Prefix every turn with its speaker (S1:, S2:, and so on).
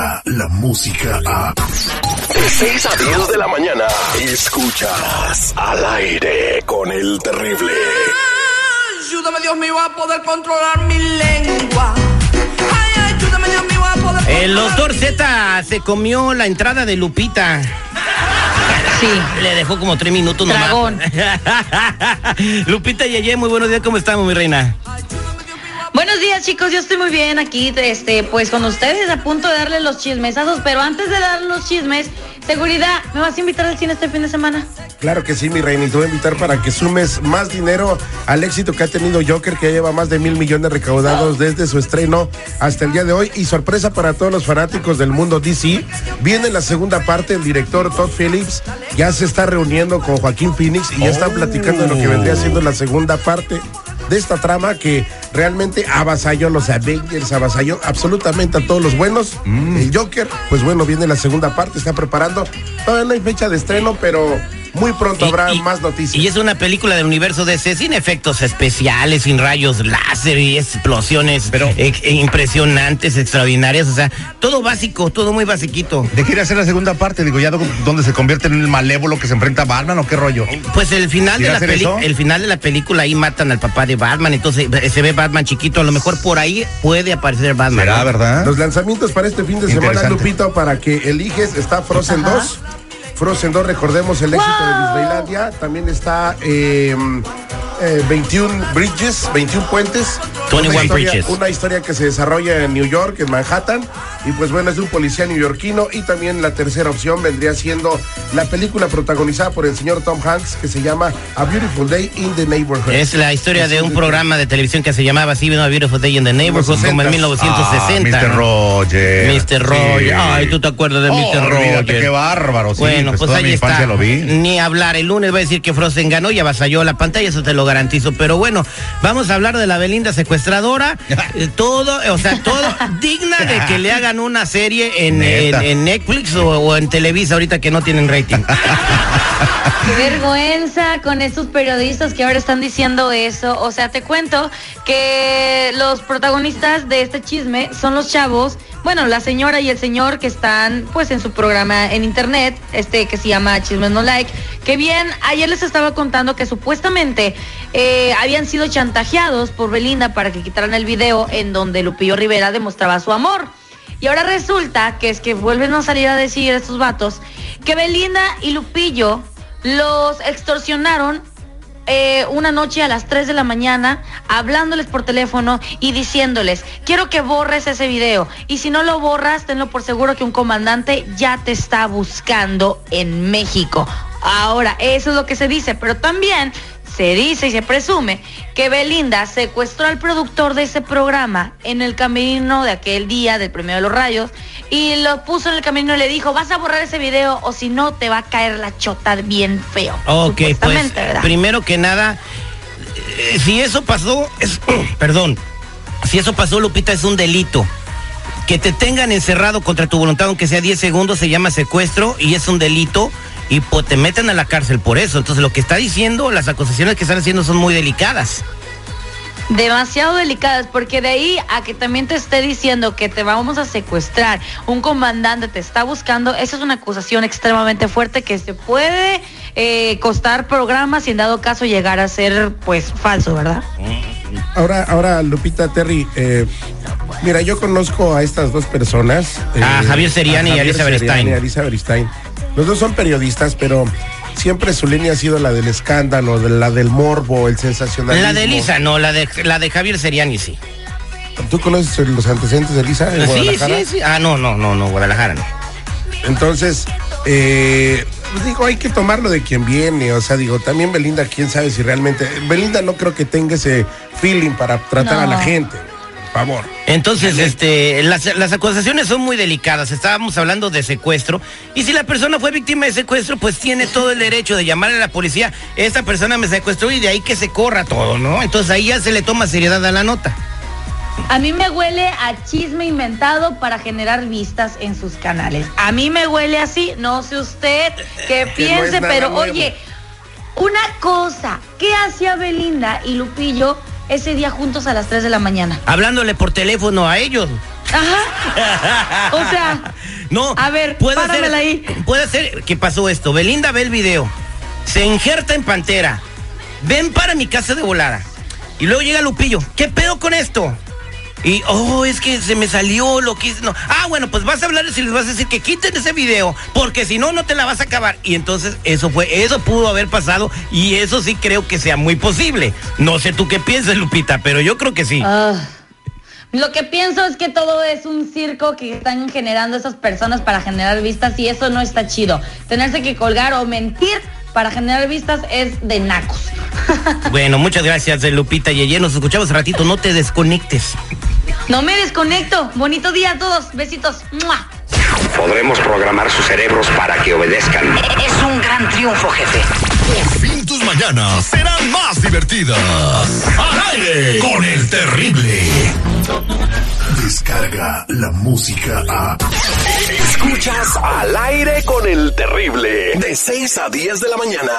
S1: llega la música a... De 6 a 10 de la mañana, escuchas al aire con el terrible.
S2: Ayúdame Dios mío a poder controlar mi lengua. Ay, ayúdame Dios mío a poder
S3: El doctor Z se comió la entrada de Lupita.
S4: Sí.
S3: Le dejó como tres minutos nomás.
S4: Dragón.
S3: Lupita Yeye, muy buenos días, ¿cómo estamos, mi reina?
S4: Buenos días chicos, yo estoy muy bien aquí, este, pues con ustedes a punto de darles los chismesazos, pero antes de dar los chismes, seguridad, ¿me vas a invitar al cine este fin de semana?
S5: Claro que sí, mi reina, y te voy a invitar para que sumes más dinero al éxito que ha tenido Joker, que lleva más de mil millones recaudados desde su estreno hasta el día de hoy. Y sorpresa para todos los fanáticos del mundo DC, viene la segunda parte, el director Todd Phillips ya se está reuniendo con Joaquín Phoenix y ya están platicando de lo que vendría siendo la segunda parte de esta trama que realmente avasalló a los Avengers, avasalló absolutamente a todos los buenos. El Joker, pues bueno, viene la segunda parte, está preparando. Todavía no hay fecha de estreno, pero muy pronto habrá
S3: Y-
S5: más noticias.
S3: Y es una película del universo DC sin efectos especiales, sin rayos láser y explosiones
S6: Pero-
S3: eh, eh, impresionantes, extraordinarias. O sea, todo básico, todo muy basiquito.
S6: ¿De qué ir a hacer la segunda parte? Digo, ya do- donde se convierte en el malévolo que se enfrenta a Batman o qué rollo.
S3: Pues el final de
S6: ¿Quiere
S3: la
S6: hacer
S3: peli-
S6: eso?
S3: el final de la película ahí matan al papá de Batman, entonces eh, se ve Batman chiquito, a lo mejor por ahí puede aparecer Batman.
S6: ¿Será
S3: ¿no?
S6: verdad?
S5: Los lanzamientos para este fin de semana. Lupito, para que eliges, está Frozen
S4: Ajá.
S5: 2. Frozen 2, recordemos el éxito de Disneylandia. También está eh, eh, 21 Bridges, 21 puentes.
S3: 21
S5: Una historia-
S3: Bridges.
S5: Una historia que se desarrolla en New York, en Manhattan. Y pues bueno, es de un policía neoyorquino. Y también la tercera opción vendría siendo la película protagonizada por el señor Tom Hanks, que se llama A Beautiful Day in the Neighborhood.
S3: Es la historia de un programa de televisión que se llamaba así, A Beautiful Day in the Neighborhood, como en
S5: 60s.
S3: 1960.
S6: Ah, Mr. Roger.
S3: Mr. Roger.
S6: Sí.
S3: Ay, ¿tú te acuerdas de
S6: Oh,
S3: Mr. Roger?
S6: qué bárbaro. Sí,
S3: bueno,
S6: pues,
S3: pues, ahí está.
S6: infancia lo vi.
S3: Ni hablar. El lunes va a decir que Frozen ganó y avasalló la pantalla, eso te lo garantizo. Pero bueno, vamos a hablar de la Belinda secuestradora. Eh, todo, o sea, todo digna de que le hagan una serie en, en-
S6: Neta.
S3: en Netflix o, o en Televisa ahorita que no tienen rating.
S4: Qué vergüenza con estos periodistas que ahora están diciendo eso. O sea, te cuento que los protagonistas de este chisme son los chavos, bueno, la señora y el señor que están pues en su programa en internet, este que se llama Chismes No Like, que bien, ayer les estaba contando que supuestamente eh, habían sido chantajeados por Belinda para que quitaran el video en donde Lupillo Rivera demostraba su amor. Y ahora resulta que es que vuelven a salir a decir estos vatos que Belinda y Lupillo los extorsionaron eh, una noche a las 3 de la mañana hablándoles por teléfono y diciéndoles, quiero que borres ese video. Y si no lo borras, tenlo por seguro que un comandante ya te está buscando en México. Ahora, eso es lo que se dice, pero también se dice y se presume que Belinda secuestró al productor de ese programa en el camerino de aquel día del Premio de los Rayos y lo puso en el camino y le dijo, vas a borrar ese video o si no te va a caer la chota bien feo.
S3: Ok, pues
S4: ¿verdad?
S3: primero que nada, eh, si eso pasó, es, perdón, si eso pasó, Lupita, es un delito. Que te tengan encerrado contra tu voluntad, aunque sea 10 segundos, se llama secuestro y es un delito y pues, te meten a la cárcel por eso. Entonces, lo que está diciendo, las acusaciones que están haciendo son muy delicadas.
S4: demasiado delicadas, porque de ahí a que también te esté diciendo que te vamos a secuestrar, un comandante te está buscando, esa es una acusación extremadamente fuerte que se puede eh, costar programas y en dado caso llegar a ser pues falso, ¿verdad?
S5: Ahora, ahora, Lupita Terry, eh, mira, yo conozco a estas dos personas. eh,
S3: A Javier Seriani y
S5: Javier
S3: Elizabeth
S5: Seriani
S3: Stein.
S5: y Elizabeth Stein. Los dos son periodistas, pero siempre su línea ha sido la del escándalo, de la del morbo, el sensacionalismo.
S3: La de Elisa, no, la de, la de Javier Seriani, sí.
S5: ¿Tú conoces los antecedentes de Elisa en
S3: Sí,
S5: Guadalajara?
S3: sí, sí. Ah, no, no, no, no, Guadalajara no.
S5: Entonces, eh, digo, hay que tomarlo de quien viene. O sea, digo, también Belinda, quién sabe si realmente. Belinda no creo que tenga ese feeling para tratar a la gente. Por favor.
S3: Entonces, este, las, las acusaciones son muy delicadas. Estábamos hablando de secuestro. Y si la persona fue víctima de secuestro, pues tiene todo el derecho de llamarle a la policía. Esta persona me secuestró y de ahí que se corra todo, ¿no? Entonces ahí ya se le toma seriedad a la nota.
S4: A mí me huele a chisme inventado para generar vistas en sus canales. A mí me huele así, no sé usted qué piense, pero
S5: nuevo.
S4: oye, una cosa, ¿qué hacía Belinda y Lupillo ese día juntos a las 3 de la mañana?
S3: Hablándole por teléfono a ellos.
S4: Ajá. O sea,
S3: No,
S4: A ver,
S3: puede ser,
S4: ahí.
S3: puede ser que pasó esto. Belinda ve el video, se injerta en Pantera, ven para mi casa de volada. Y luego llega Lupillo, ¿qué pedo con esto? Y, oh, es que se me salió lo que hice. No. Ah, bueno, pues vas a hablar y les vas a decir que quiten ese video, porque si no, no te la vas a acabar. Y entonces, eso fue, eso pudo haber pasado, y eso sí creo que sea muy posible. No sé tú qué piensas, Lupita, pero yo creo que sí.
S4: Ah. Lo que pienso es que todo es un circo que están generando esas personas para generar vistas y eso no está chido. Tenerse que colgar o mentir para generar vistas es de nacos.
S3: Bueno, muchas gracias, eh, Lupita Yeye. Nos escuchamos un ratito, no te desconectes.
S4: No me desconecto. Bonito día a todos. Besitos. ¡Mua!
S1: Podremos programar sus cerebros para que obedezcan.
S2: Es un gran triunfo, jefe.
S7: Por fin tus mañanas serán más divertidas. Al aire con el terrible.
S1: Descarga la música a. Escuchas al aire con el terrible. De 6 a 10 de la mañana.